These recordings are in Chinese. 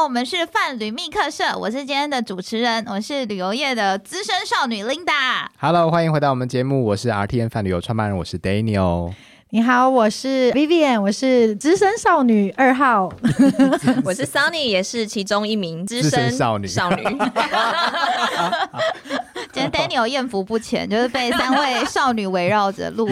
好，我们是泛旅密客社，我是今天的主持人，我是旅游业的资深少女 Linda。Hello，欢迎回到我们节目，我是 RTN 泛旅游创办人，我是 Daniel。你好，我是 Vivian，我是资深少女二号。我是 Sunny，也是其中一名资深少女少女。今天 Daniel 艳福不浅，就是被三位少女围绕着录。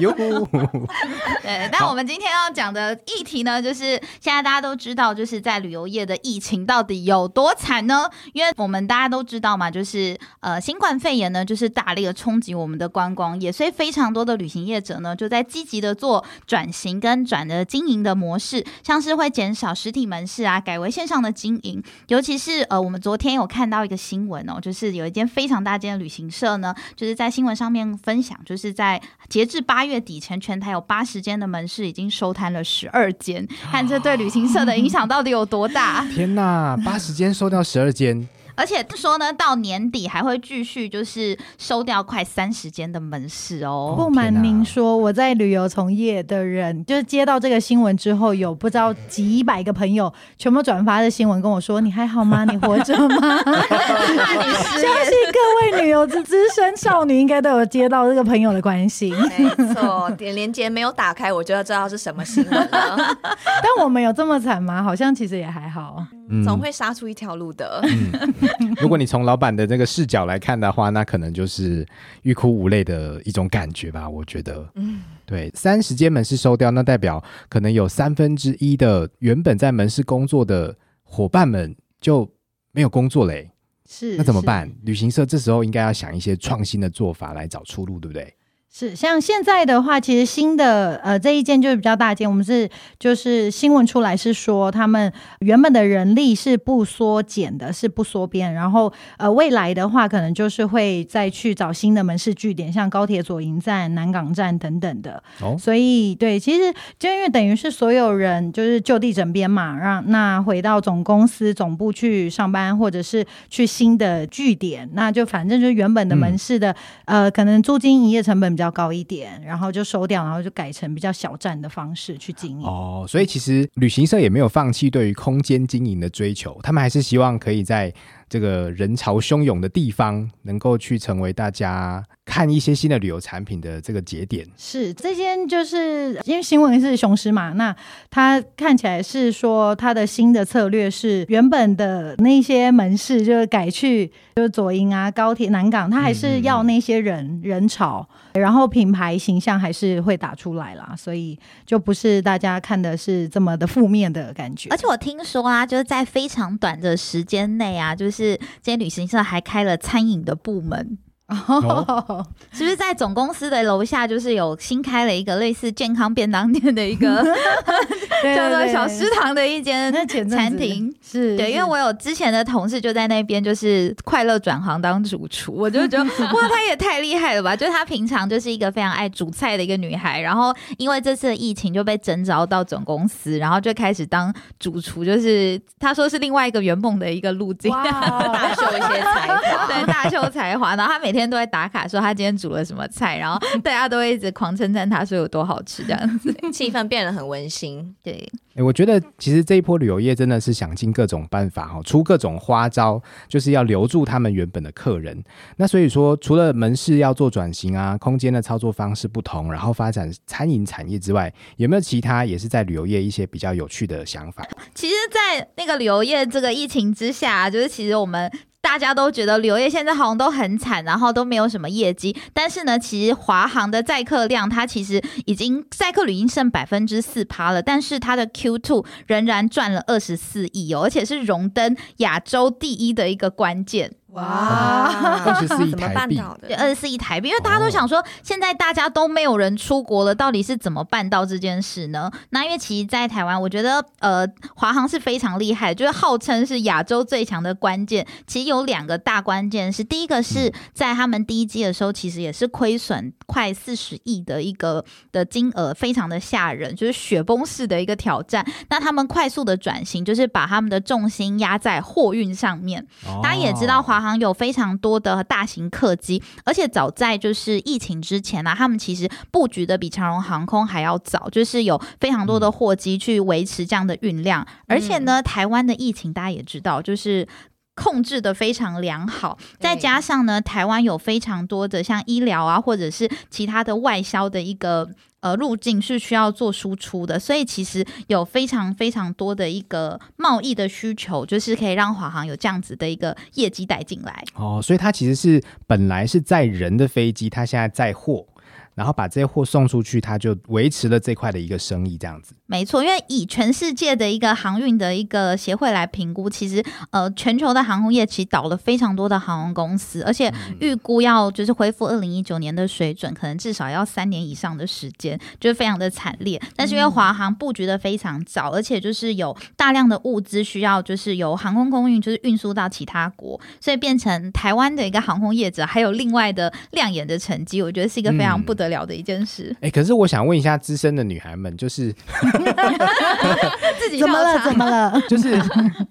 哟，对，但我们今天要讲的议题呢，就是现在大家都知道，就是在旅游业的疫情到底有多惨呢？因为我们大家都知道嘛，就是呃，新冠肺炎呢，就是大力的冲击我们的观光业，所以非常多的旅行业者呢，就在积极的做转型跟转的经营的模式，像是会减少实体门市啊，改为线上的经营。尤其是呃，我们昨天有看到一个新闻哦，就是有一间非常大间的旅行社呢，就是在新闻上面分享，就是在截至八月底前，全台有八十间的门市已经收摊了十二间，看这对旅行社的影响到底有多大。天哪，八十间收掉十二间，而且说呢，到年底还会继续就是收掉快三十间的门市哦。不瞒您说，我在旅游从业的人，就是接到这个新闻之后，有不知道几百个朋友全部转发的新闻跟我说：“你还好吗？你活着吗？” 相信各位旅游之资深少女应该都有接到这个朋友的关心，没错，点连接没有打开，我就要知道是什么新闻了。但我们有这么惨吗？好像其实也还好。嗯总会杀出一条路的。如果你从老板的这个视角来看的话，那可能就是欲哭无泪的一种感觉吧。我觉得，嗯，对，三十间门市收掉，那代表可能有三分之一的原本在门市工作的伙伴们就没有工作嘞。是，是那怎么办？旅行社这时候应该要想一些创新的做法来找出路，对不对？是，像现在的话，其实新的呃这一件就是比较大件，我们是就是新闻出来是说他们原本的人力是不缩减的，是不缩编，然后呃未来的话可能就是会再去找新的门市据点，像高铁左营站、南港站等等的。哦，所以对，其实就因为等于是所有人就是就地整编嘛，让那回到总公司总部去上班，或者是去新的据点，那就反正就是原本的门市的、呃，可能租金营业成本比较较高一点，然后就收掉，然后就改成比较小站的方式去经营。哦，所以其实旅行社也没有放弃对于空间经营的追求，他们还是希望可以在这个人潮汹涌的地方，能够去成为大家看一些新的旅游产品的这个节点。是这间就是因为新闻是雄狮嘛，那它看起来是说它的新的策略是原本的那些门市就是改去就是左营啊、高铁、南港，它还是要那些人、人潮，然后品牌形象还是会打出来啦，所以就不是大家看的是这么的负面的感觉而。且我听说啊，就是在非常短的时间内啊，就是这些旅行社还开了餐饮的部门。哦，是不是在总公司的楼下，就是有新开了一个类似健康便当店的一个 对叫做小食堂的一间餐厅？是对，因为我有之前的同事就在那边，就是快乐转行当主厨，我就觉得哇，她也太厉害了吧！就是她平常就是一个非常爱煮菜的一个女孩，然后因为这次的疫情就被征召到总公司，然后就开始当主厨，就是她说是另外一个圆梦的一个路径。哇 大秀一些才华。对，大秀才华，然后她每天都会打卡说他今天煮了什么菜，然后大家都会一直狂称赞他说有多好吃这样子。气氛变得很温馨。对，诶我觉得其实这一波旅游业真的是想尽各种办法哈，出各种花招，就是要留住他们原本的客人。那所以说，除了门市要做转型啊，空间的操作方式不同，然后发展餐饮产业之外，有没有其他也是在旅游业一些比较有趣的想法？其实，在那个旅游业这个疫情之下，就是其实我们。大家都觉得旅游业现在好像都很惨，然后都没有什么业绩。但是呢，其实华航的载客量它其实已经载客率已经剩百分之四趴了，但是它的 Q two 仍然赚了二十四亿哦，而且是荣登亚洲第一的一个关键。哇，二十四亿怎么台币办到的对，？二十四亿台币，因为大家都想说，现在大家都没有人出国了，到底是怎么办到这件事呢？那因为其实，在台湾，我觉得呃，华航是非常厉害，就是号称是亚洲最强的关键。其实有两个大关键是，第一个是在他们第一季的时候，其实也是亏损快四十亿的一个的金额，非常的吓人，就是雪崩式的一个挑战。那他们快速的转型，就是把他们的重心压在货运上面。大家也知道，华航有非常多的大型客机，而且早在就是疫情之前呢、他们其实布局的比长荣航空还要早，就是有非常多的货机去维持这样的运量，而且呢，台湾的疫情大家也知道，就是。控制的非常良好，再加上呢，台湾有非常多的像医疗啊，或者是其他的外销的一个呃路径是需要做输出的，所以其实有非常非常多的一个贸易的需求，就是可以让华航有这样子的一个业绩带进来。哦，所以它其实是本来是载人的飞机，它现在载货，然后把这些货送出去，他就维持了这块的一个生意，这样子。没错，因为以全世界的一个航运的一个协会来评估，其实呃，全球的航空业其实倒了非常多的航空公司，而且预估要就是恢复二零一九年的水准，可能至少要三年以上的时间，就是非常的惨烈。但是因为华航布局的非常早，而且就是有大量的物资需要就是由航空空运就是运输到其他国，所以变成台湾的一个航空业者还有另外的亮眼的成绩，我觉得是一个非常嗯不得了的一件事。哎，可是我想问一下资深的女孩们，就是 自己怎么了？怎么了？就是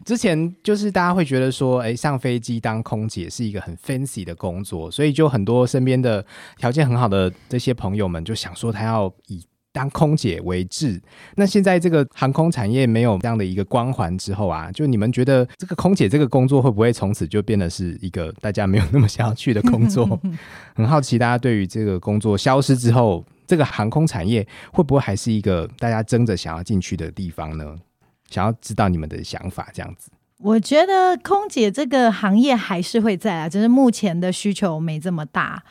之前就是大家会觉得说，哎，上飞机当空姐是一个很 fancy 的工作，所以就很多身边的条件很好的这些朋友们就想说，他要以当空姐为志。那现在这个航空产业没有这样的一个光环之后啊，就你们觉得这个空姐这个工作会不会从此就变得是一个大家没有那么想要去的工作？很好奇大家对于这个工作消失之后，这个航空产业会不会还是一个大家争着想要进去的地方呢？想要知道你们的想法，这样子。我觉得空姐这个行业还是会在啊，只是目前的需求没这么大。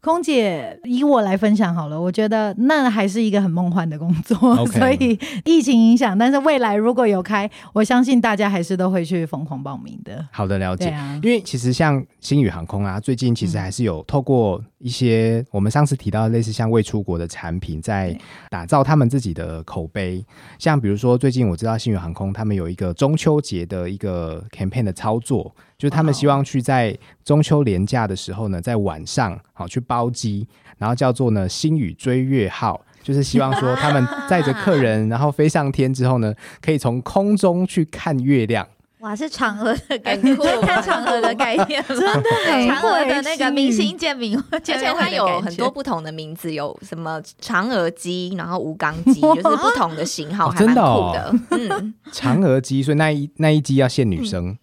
空姐以我来分享好了，我觉得那还是一个很梦幻的工作 所以疫情影响，但是未来如果有开，我相信大家还是都会去疯狂报名的。好的，了解。啊，因为其实像星宇航空啊，最近其实还是有透过一些我们上次提到的类似像未出国的产品，在打造他们自己的口碑。像比如说最近我知道星宇航空他们有一个中秋节的一个 campaign 的操作，就是他们希望去在中秋连假的时候呢，在晚上好去包机，然后叫做呢星宇追月号。就是希望说，他们 载着客人，然后飞上天之后呢，可以从空中去看月亮。哇，是嫦娥的概 念，看嫦娥的概念，真的很嫦娥的那个明星见面，而见且它面会有很多不同的名字，有什么嫦娥机，然后吴刚机，就是不同的型号，哦还蛮真的哦酷的。嗯，嫦娥机，所以那一那一机要限女生。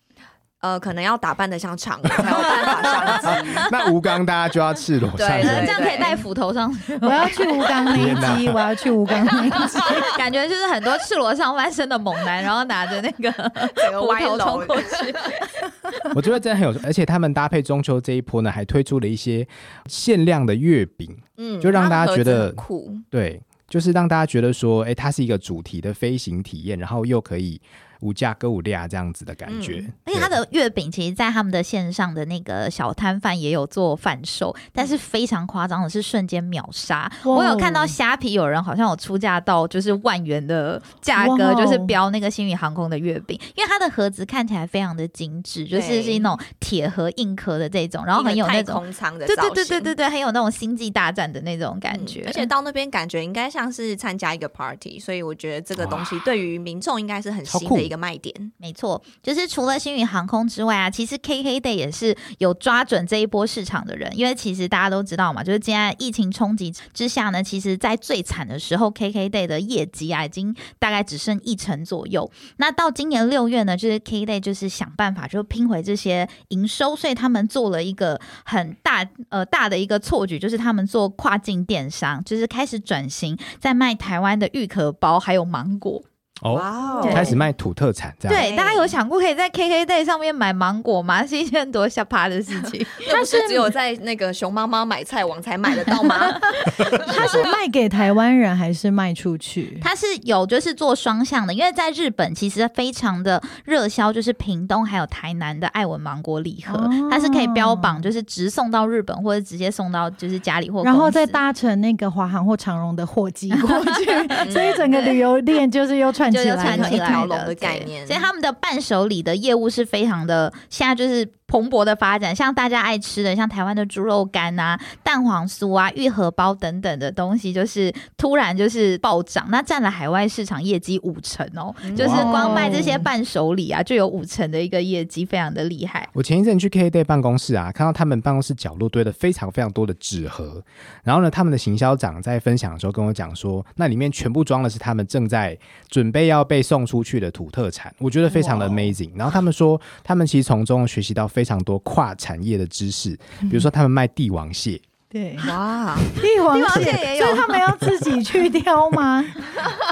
呃，可能要打扮的像嫦娥才有办法上机。那吴刚大家就要赤裸上对身这样可以戴斧头上去，我要去吴刚那天一集，我要去吴刚那一集。感觉就是很多赤裸上半身的猛男，然后拿着那个斧头冲过去。我觉得真的很有，而且他们搭配中秋这一波呢，还推出了一些限量的月饼，嗯就让大家觉得它盒子很酷。对，就是让大家觉得说，哎，它是一个主题的飞行体验，然后又可以无价歌舞利亚这样子的感觉。嗯而且它的月饼，其实，在他们的线上的那个小摊贩也有做贩售，但是非常夸张的是瞬间秒杀。哦。我有看到虾皮有人好像有出价到就是万元的价格，就是标那个星宇航空的月饼，因为它的盒子看起来非常的精致，就是是那种铁盒硬壳的这种，然后很有那一个太种。空舱的对对对对对对，很有那种星际大战的那种感觉，嗯而且到那边感觉应该像是参加一个 party，所以我觉得这个东西对于民众应该是很新的一个卖点。没错，就是除了星宇航空之外啊，其实 KKday 也是有抓准这一波市场的人，因为其实大家都知道嘛，就是现在疫情冲击之下呢，其实在最惨的时候，KKday 的业绩啊已经大概只剩一成左右。那到今年六月呢，就是 KKday 就是想办法就拼回这些营收，所以他们做了一个很大呃大的一个错举，就是他们做跨境电商，就是开始转型，在卖台湾的玉壳包还有芒果。哦，开始卖土特产这样。对，大家有想过可以在 KKday 上面买芒果吗？是一件多下趴的事情。它是只有在那个熊妈妈买菜网才买得到吗？它是卖给台湾人还是卖出去？它是有就是做双向的，因为在日本其实非常的热销，就是屏东还有台南的爱文芒果礼盒，哦它是可以标榜就是直送到日本或者直接送到就是家里或然后再搭乘那个华航或长荣的货机过去，所以整个旅游店就是又串就就起来了串起来一条龙的概对念所以他们的伴手礼的业务是非常的，现在就是蓬勃的发展。像大家爱吃的，像台湾的猪肉干啊、蛋黄酥啊、玉荷包等等的东西，就是突然就是暴涨，那占了海外市场业绩五成哦，就是光卖这些伴手礼啊，就有五成的一个业绩，非常的厉害。我前一阵去 K Day 办公室啊，看到他们办公室角落堆了非常非常多的纸盒，然后呢，他们的行销长在分享的时候跟我讲说，那里面全部装的是他们正在准备要被送出去的土特产，我觉得非常的 amazing。然后他们说，他们其实从中学习到非常多跨产业的知识，比如说他们卖帝王蟹，对，哇，帝王蟹蟹，也有 所以他们要自己去 挑吗？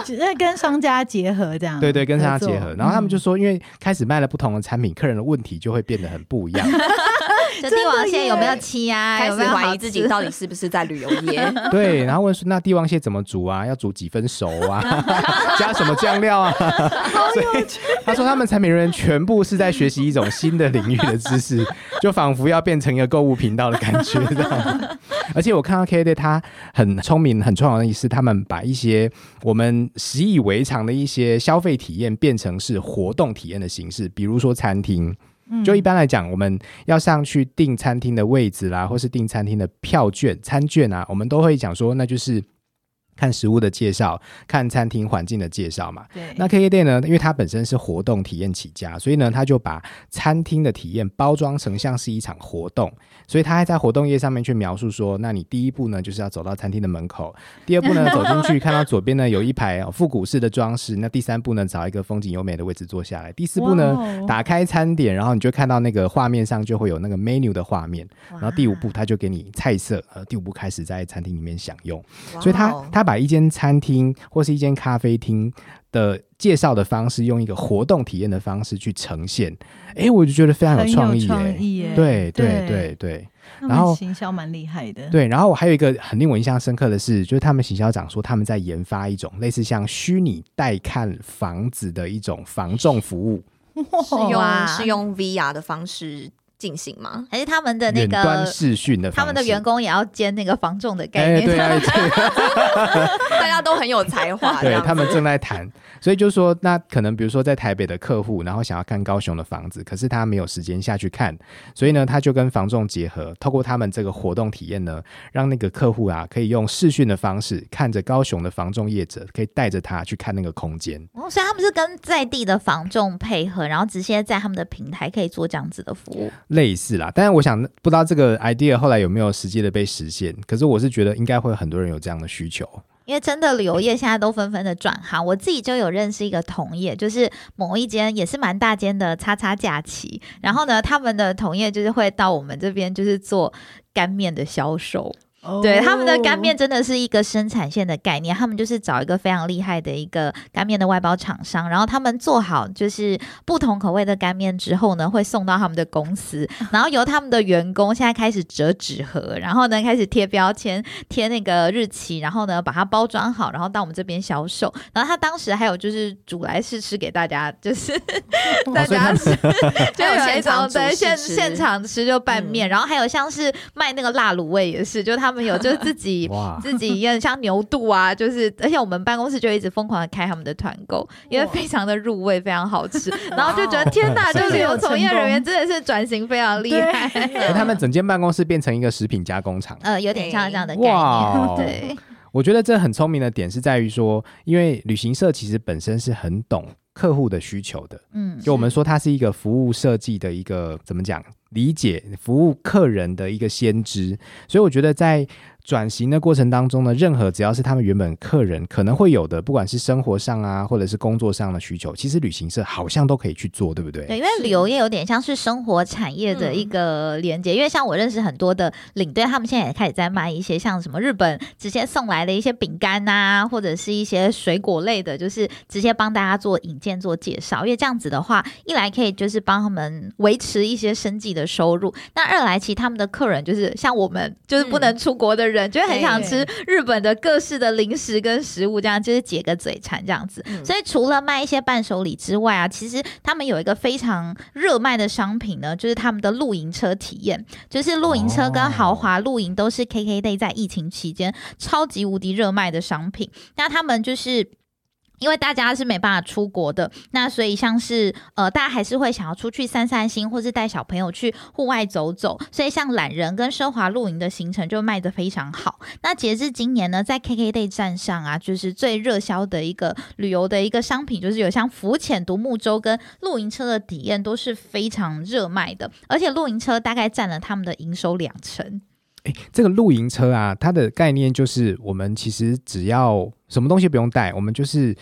只是跟商家结合这样？对对，跟商家结合。然后他们就说，因为开始卖了不同的产品，客人的问题就会变得很不一样。这帝王蟹有没有漆啊？开始有没有怀疑自己到底是不是在旅游业。对，然后问说那帝王蟹怎么煮啊？要煮几分熟啊？加什么酱料啊？所以他说他们产品人员全部是在学习一种新的领域的知识，就仿佛要变成一个购物频道的感觉。而且我看到 K D 他很聪明、很重要的意思，他们把一些我们习以为常的一些消费体验变成是活动体验的形式，比如说餐厅。就一般来讲，我们要上去订餐厅的位置啦，或是订餐厅的票券、餐券啊，我们都会讲说，那就是看食物的介绍，看餐厅环境的介绍嘛。对，那 KK Day 呢，因为它本身是活动体验起家，所以呢，他就把餐厅的体验包装成像是一场活动，所以他还在活动页上面去描述说，那你第一步呢，就是要走到餐厅的门口，第二步呢，走进去看到左边呢有一排哦 复古式的装饰，那第三步呢，找一个风景优美的位置坐下来，第四步呢，哦。打开餐点，然后你就看到那个画面上就会有那个 menu 的画面，然后第五步他就给你菜色，呃，第五步开始在餐厅里面享用。所以他哇哦他把一间餐厅或是一间咖啡厅的介绍的方式，用一个活动体验的方式去呈现，哎，我就觉得非常有创意创耶。意耶，对对对。对然后们行销蛮厉害的，对，然后我还有一个很令我印象深刻的是，就是他们行销长说他们在研发一种类似像虚拟带看房子的一种房仲服务，是用是用 VR 的方式进行吗？还是他们的那个视讯的，他们的员工也要兼那个防重的概哎，念。对啊，对 大家都很有才华，对他们正在谈，所以就说，那可能比如说在台北的客户，然后想要看高雄的房子，可是他没有时间下去看，所以呢，他就跟房仲结合，透过他们这个活动体验呢，让那个客户啊，可以用视讯的方式看着高雄的房仲业者，可以带着他去看那个空间。哦，所以他们是跟在地的房仲配合，然后直接在他们的平台可以做这样子的服务。类似啦，但是我想不知道这个 idea 后来有没有实际的被实现，可是我是觉得应该会很多人有这样的需求。因为真的旅游业现在都纷纷的转行，我自己就有认识一个同业，就是某一间也是蛮大间的叉叉假期，然后呢，他们的同业就是会到我们这边就是做干面的销售。哦对，他们的干面真的是一个生产线的概念，他们就是找一个非常厉害的一个干面的外包厂商，然后他们做好就是不同口味的干面之后呢，会送到他们的公司，然后由他们的员工现在开始折纸盒，然后呢开始贴标签、贴那个日期，然后呢把它包装好，然后到我们这边销售。然后他当时还有就是煮来试吃给大家，就是 大家吃，就有一 现场煮现现场吃就拌面，嗯然后还有像是卖那个辣卤味也是，就他们有就是自己，自己也很像牛肚啊，就是而且我们办公室就一直疯狂的开他们的团购，因为非常的入味，非常好吃，然后就觉得天哪，就旅游从业人员真的是转型非常厉害，哎他们整间办公室变成一个食品加工厂。呃，有点像这样的概念，对，我觉得这很聪明的点是在于说，因为旅行社其实本身是很懂客户的需求的。嗯，就我们说，它是一个服务设计的一个怎么讲，理解服务客人的一个先知。所以我觉得在转型的过程当中呢，任何只要是他们原本客人可能会有的，不管是生活上啊，或者是工作上的需求，其实旅行社好像都可以去做，对不对？对，因为旅游业有点像是生活产业的一个连接，因为像我认识很多的领队，他们现在也开始在卖一些像什么日本直接送来的一些饼干呐，或者是一些水果类的，就是直接帮大家做引荐、做介绍。因为这样子的话，一来可以就是帮他们维持一些生计的收入，那二来其实他们的客人就是像我们就是不能出国的人，就会很想吃日本的各式的零食跟食物，这样就是解个嘴馋这样子。嗯所以除了卖一些伴手礼之外啊，其实他们有一个非常热卖的商品呢，就是他们的露营车体验，就是露营车跟豪华露营都是 KKday 在疫情期间超级无敌热卖的商品。那他们就是。因为大家是没办法出国的，那所以像是呃，大家还是会想要出去散散心，或是带小朋友去户外走走。所以像懒人跟奢华露营的行程就卖得非常好。那截至今年呢，在 KKday 站上啊，就是最热销的一个旅游的一个商品，就是有像浮潜、独木舟跟露营车的体验都是非常热卖的，而且露营车大概占了他们的营收两成。哎，这个露营车啊，它的概念就是我们其实只要什么东西不用带，我们就是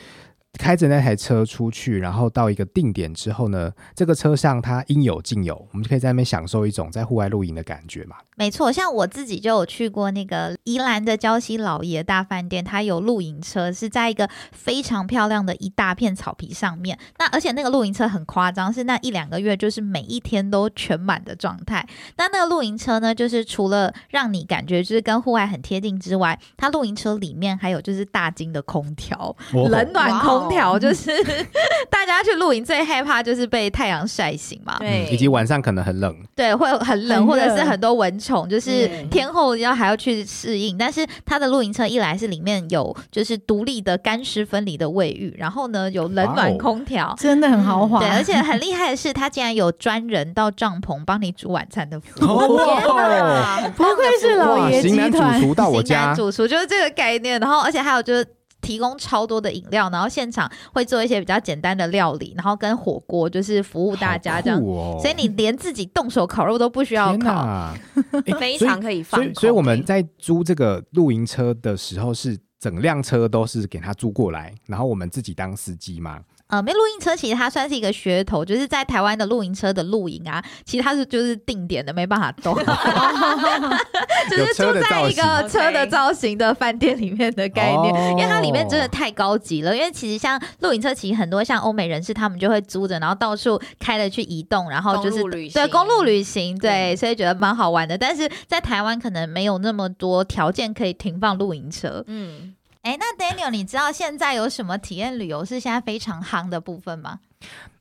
开着那台车出去，然后到一个定点之后呢，这个车上它应有尽有，我们就可以在那边享受一种在户外露营的感觉嘛。没错，像我自己就有去过那个宜兰的礁溪老爷大饭店，它有露营车，是在一个非常漂亮的一大片草皮上面。那而且那个露营车很夸张，是那一两个月就是每一天都全满的状态。那那个露营车呢，就是除了让你感觉就是跟户外很贴近之外，它露营车里面还有就是大金的空调，冷暖空调，就是 大家去露营最害怕就是被太阳晒醒嘛，对，以及晚上可能很冷，对，会很冷，很或者是很多蚊虫，就是天后要还要去适应。但是它的露营车一来是里面有就是独立的干湿分离的卫浴，然后呢有冷暖空调。真的很豪华，对，而且很厉害的是，它竟然有专人到帐篷帮你煮晚餐的服务。哦，不愧是老，爷集型男主团，厨到我型男家，主厨就是这个概念，然后而且还有就是。提供超多的饮料，然后现场会做一些比较简单的料理，然后跟火锅就是服务大家这样所以你连自己动手烤肉都不需要烤。非常可以放。所以，所以我们在租这个露营车的时候，是整辆车都是给他租过来，然后我们自己当司机嘛。呃，没露营车其实它算是一个噱头，就是在台湾的露营车的露营啊，其实它是就是定点的，没办法动，就是住在一个车的造型的饭店里面的概念，哦因为它里面真的太高级了。因为其实像露营车，其实很多像欧美人士他们就会租着，然后到处开了去移动，然后就是公路旅行对公路旅行，对，对所以觉得蛮好玩的。但是在台湾可能没有那么多条件可以停放露营车。嗯，哎，那 Daniel，你知道现在有什么体验旅游是现在非常夯的部分吗？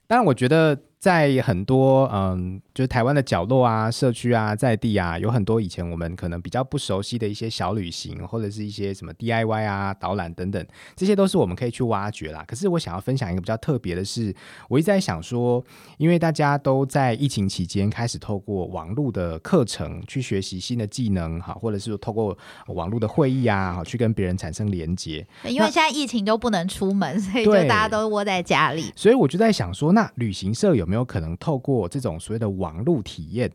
当然，我觉得在很多嗯，就是台湾的角落啊、社区啊、在地啊，有很多以前我们可能比较不熟悉的一些小旅行，或者是一些什么 DIY 啊、导览等等，这些都是我们可以去挖掘啦。可是我想要分享一个比较特别的是，我一直在想说，因为大家都在疫情期间开始透过网络的课程去学习新的技能，哈，或者是透过网络的会议啊，哈，去跟别人产生连接。因为现在疫情都不能出门，所以就大家都窝在家里。所以我就在想说，那旅行社有没有可能透过这种所谓的网络体验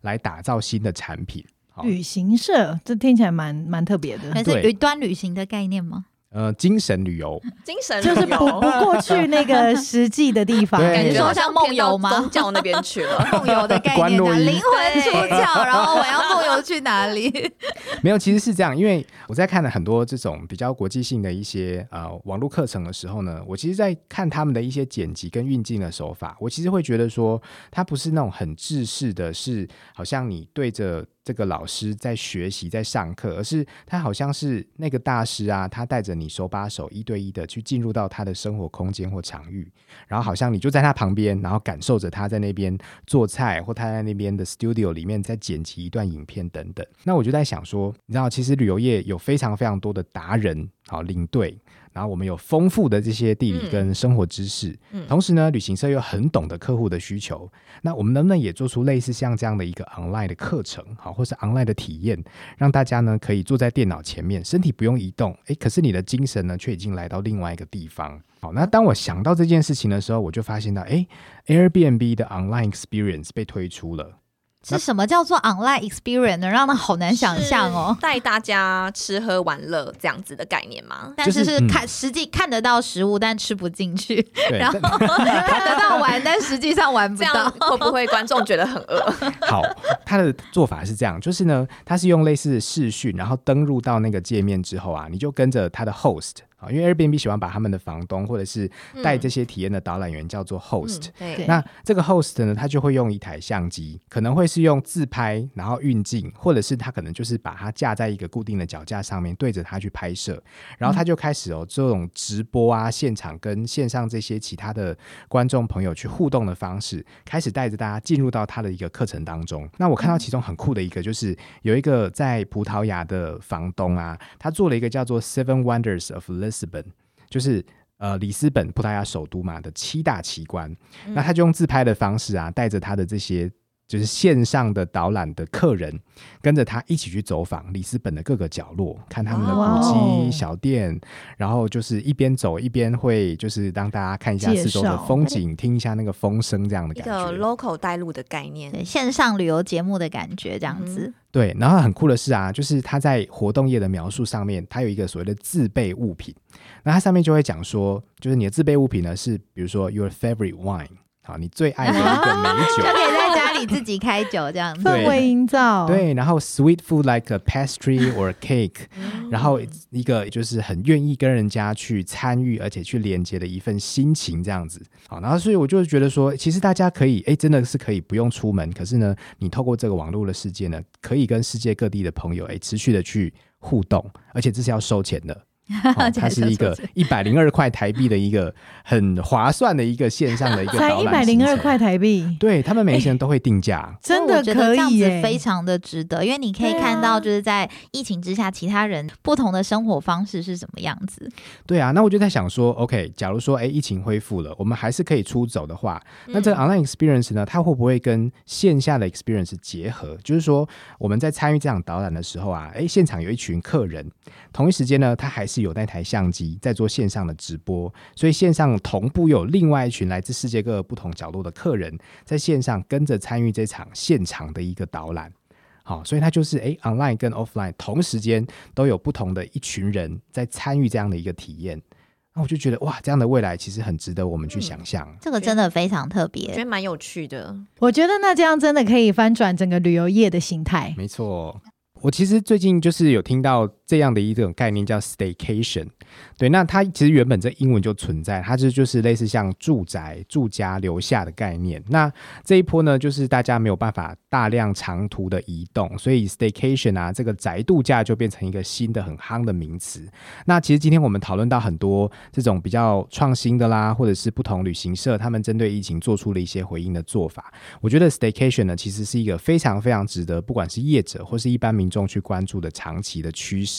来打造新的产品？旅行社，这听起来蛮蛮特别的，还是对云端旅行的概念吗？呃，精神旅游，精神就是旅游。不不过去那个实际的地方，对。感觉说好像梦游吗？偏到宗教那边去了。梦游的概念啊，关洛音灵魂出窍，然后我要梦游去哪里？没有，其实是这样，因为我在看了很多这种比较国际性的一些呃网络课程的时候呢，我其实，在看他们的一些剪辑跟运镜的手法，我其实会觉得说，它不是那种很制式的是，好像你对着这个老师在学习在上课，而是他好像是那个大师啊，他带着你手把手一对一的去进入到他的生活空间或场域，然后好像你就在他旁边，然后感受着他在那边做菜，或他在那边的 studio 里面在剪辑一段影片等等。那我就在想说，你知道，其实旅游业有非常非常多的达人，好领队。然后我们有丰富的这些地理跟生活知识，嗯同时呢，旅行社又很懂得客户的需求。那我们能不能也做出类似像这样的一个 online 的课程，好，或是 online 的体验，让大家呢可以坐在电脑前面，身体不用移动，诶，可是你的精神呢却已经来到另外一个地方。好，那当我想到这件事情的时候，我就发现到，诶 a i r b n b 的 online experience 被推出了。是什么叫做 online experience 能？让他好难想象哦。带大家吃喝玩乐这样子的概念吗？但是就是嗯看实际看得到食物，但吃不进去；然后但 看得到玩，但实际上玩不到。会不会观众觉得很饿？好，他的做法是这样，就是呢，他是用类似的视讯，然后登入到那个界面之后啊，你就跟着他的 host 啊，因为 Airbnb 喜欢把他们的房东或者是带这些体验的导览员叫做 host，、嗯对。那这个 host 呢，他就会用一台相机，可能会是用自拍，然后运镜，或者是他可能就是把它架在一个固定的脚架上面，对着它去拍摄，然后他就开始哦这种直播啊，现场跟线上这些其他的观众朋友去互动的方式，开始带着大家进入到他的一个课程当中。那我看到其中很酷的一个，就是有一个在葡萄牙的房东啊，他做了一个叫做 Seven Wonders of Lisbon，就是呃里斯本葡萄牙首都嘛的七大奇观，嗯。那他就用自拍的方式啊，带着他的这些就是线上的导览的客人，跟着他一起去走访里斯本的各个角落，看他们的古哦迹小店，然后就是一边走一边会就是让大家看一下四周的绍风景，听一下那个风声这样的一个感觉。local 带路的概念，对线上旅游节目的感觉这样子。对，然后很酷的是啊，就是他在活动页的描述上面，他有一个所谓的自备物品，那它上面就会讲说，就是你的自备物品呢是比如说 your favorite wine，好，你最爱的一个美 酒就。可以在家里自己开酒这样子。对氛围营造，，对，然后 sweet food like a pastry or a cake，然后一个就是很愿意跟人家去参与，而且去连接的一份心情这样子。好，然后所以我就觉得说，其实大家可以，哎，真的是可以不用出门，可是呢，你透过这个网络的世界呢，可以跟世界各地的朋友，哎，持续的去互动，而且这是要收钱的。它是一个一百零二块台币的一个很划算的一个线上的一个 才一百零二块，台币，对他们每一个人都会定价，真的我觉得这样子可以耶，非常的值得，因为你可以看到，就是在疫情之下，其他人不同的生活方式是什么样子。对啊，那我就在想说，OK，假如说，哎，疫情恢复了，我们还是可以出走的话，那这个 online experience 呢，它会不会跟线下的 experience 结合？就是说，我们在参与这场导览的时候啊，哎，现场有一群客人，同一时间呢，他还是有那台相机在做线上的直播，所以线上同步有另外一群来自世界各个不同角落的客人，在线上跟着参与这场现场的一个导览。好，所以它就是诶 o n l i n e 跟 offline 同时间都有不同的一群人在参与这样的一个体验。那我就觉得哇，这样的未来其实很值得我们去想象。这个真的非常特别觉。得蛮有趣的。我觉得那这样真的可以翻转整个旅游业的形态。没错，我其实最近就是有听到这样的一种概念叫 staycation。对，那它其实原本这英文就存在，它这就是类似像住宅、住家留下的概念。那这一波呢，就是大家没有办法大量长途的移动，所以 staycation 啊，这个宅度假就变成一个新的很夯的名词。那其实今天我们讨论到很多这种比较创新的啦，或者是不同旅行社他们针对疫情做出了一些回应的做法。我觉得 staycation 呢，其实是一个非常非常值得不管是业者或是一般民众去关注的长期的趋势。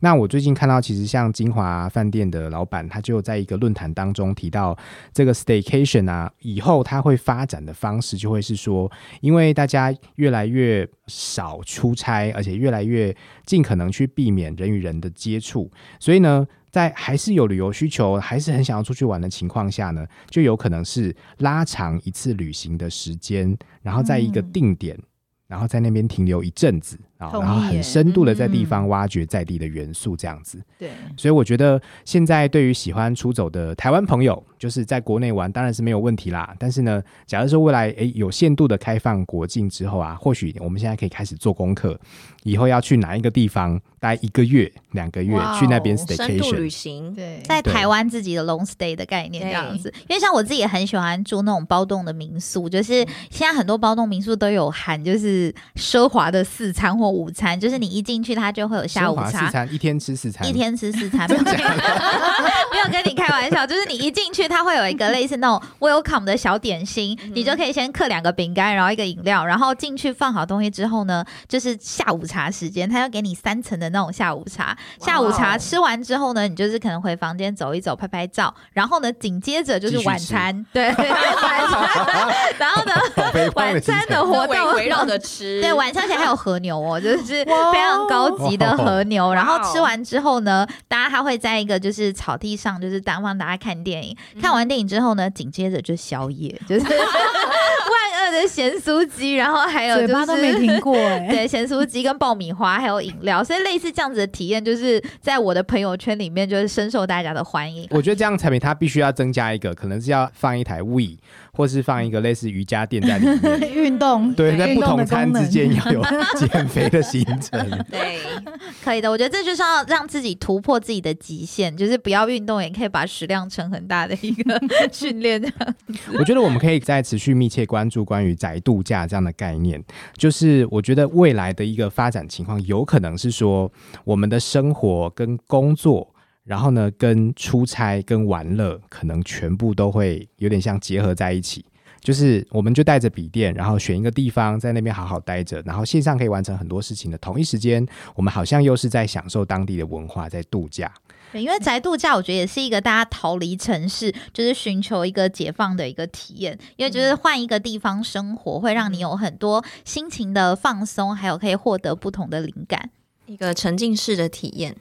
那我最近看到，其实像金华饭店的老板，他就在一个论坛当中提到，这个 staycation 啊，以后它会发展的方式就会是说，因为大家越来越少出差，而且越来越尽可能去避免人与人的接触，所以呢。在还是有旅游需求，还是很想要出去玩的情况下呢，就有可能是拉长一次旅行的时间，然后在一个嗯定点，然后在那边停留一阵子啊，然后很深度的在地嗯方挖掘在地的元素，这样子。对，所以我觉得现在对于喜欢出走的台湾朋友，就是在国内玩当然是没有问题啦。但是呢，假如说未来诶有限度的开放国境之后啊，或许我们现在可以开始做功课，以后要去哪一个地方待一个月、两个月去那边深度旅 staycation。行，对，对在台湾自己的 long stay 的概念这样子，因为像我自己也很喜欢住那种包栋的民宿，就是现在很多包栋民宿都有含就是奢华的四餐或午餐，就是你一进去它就会有下午茶。四茶。餐一天吃四餐，一天吃四餐，没有跟你 没有跟你开玩笑，就是你一进去，它会有一个类似那种 welcome 的小点心，你就可以先刻两个饼干，然后一个饮料，然后进去放好东西之后呢，就是下午茶时间，它要给你三层的那种下午茶。下午茶吃完之后呢，你就是可能回房间走一走，拍拍照，然后呢，紧接着就是晚餐，对，晚餐，然后呢，晚餐的活动围围绕着吃，对，晚上而且还有和牛哦，就是非常高级的和牛。然后吃完之后呢，大家他会在一个就是草地上，就是单放大家看电影。嗯看完电影之后呢，紧接着就宵夜，就是 万恶的咸酥鸡，然后还有、就是、嘴巴都没停过哎、对，咸酥鸡跟爆米花还有饮料，所以类似这样子的体验，就是在我的朋友圈里面就是深受大家的欢迎。我觉得这样产品它必须要增加一个，可能是要放一台 We，或是放一个类似瑜伽垫在里面。运动对，在不同餐之间要有 减肥的行程。对，可以的，我觉得这就是要让自己突破自己的极限，就是不要运动也可以把食量撑很大的一个训练。这样我觉得我们可以再持续密切关注关于宅度假这样的概念。就是我觉得未来的一个发展情况，有可能是说我们的生活跟工作。然后呢，跟出差跟玩乐可能全部都会有点像结合在一起，就是我们就带着笔电，然后选一个地方在那边好好待着，然后线上可以完成很多事情的同一时间，我们好像又是在享受当地的文化，在度假。对，因为宅度假，我觉得也是一个大家逃离城市，就是寻求一个解放的一个体验。因为就是换一个地方生活，会让你有很多心情的放松，还有可以获得不同的灵感。一个沉浸式的体验，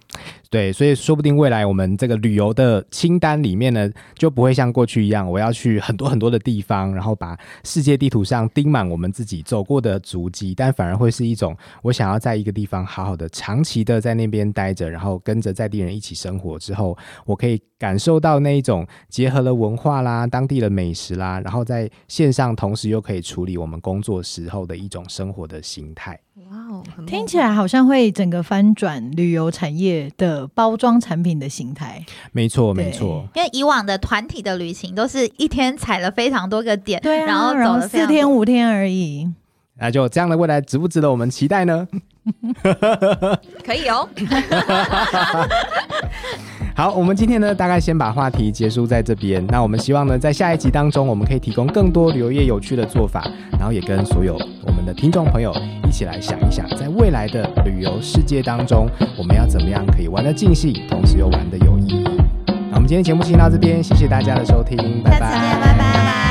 对，所以说不定未来我们这个旅游的清单里面呢，就不会像过去一样，我要去很多很多的地方，然后把世界地图上钉满我们自己走过的足迹，但反而会是一种我想要在一个地方好好的长期的在那边待着，然后跟着在地人一起生活之后，我可以感受到那一种结合了文化啦、当地的美食啦，然后在线上同时又可以处理我们工作时候的一种生活的形态。听起来好像会整个翻转旅游产业的包装产品的形态。没错，对没错。因为以往的团体的旅行都是一天踩了非常多个点，对啊，然后然后走了四天五天而已。那就这样的未来值不值得我们期待呢？可以哦。好，我们今天呢，大概先把话题结束在这边。那我们希望呢，在下一集当中，我们可以提供更多旅游业有趣的做法，然后也跟所有我们的听众朋友一起来想一想，在未来的旅游世界当中，我们要怎么样可以玩得尽兴，同时又玩得有意义。那我们今天节目先到这边，谢谢大家的收听，拜下次见，拜拜。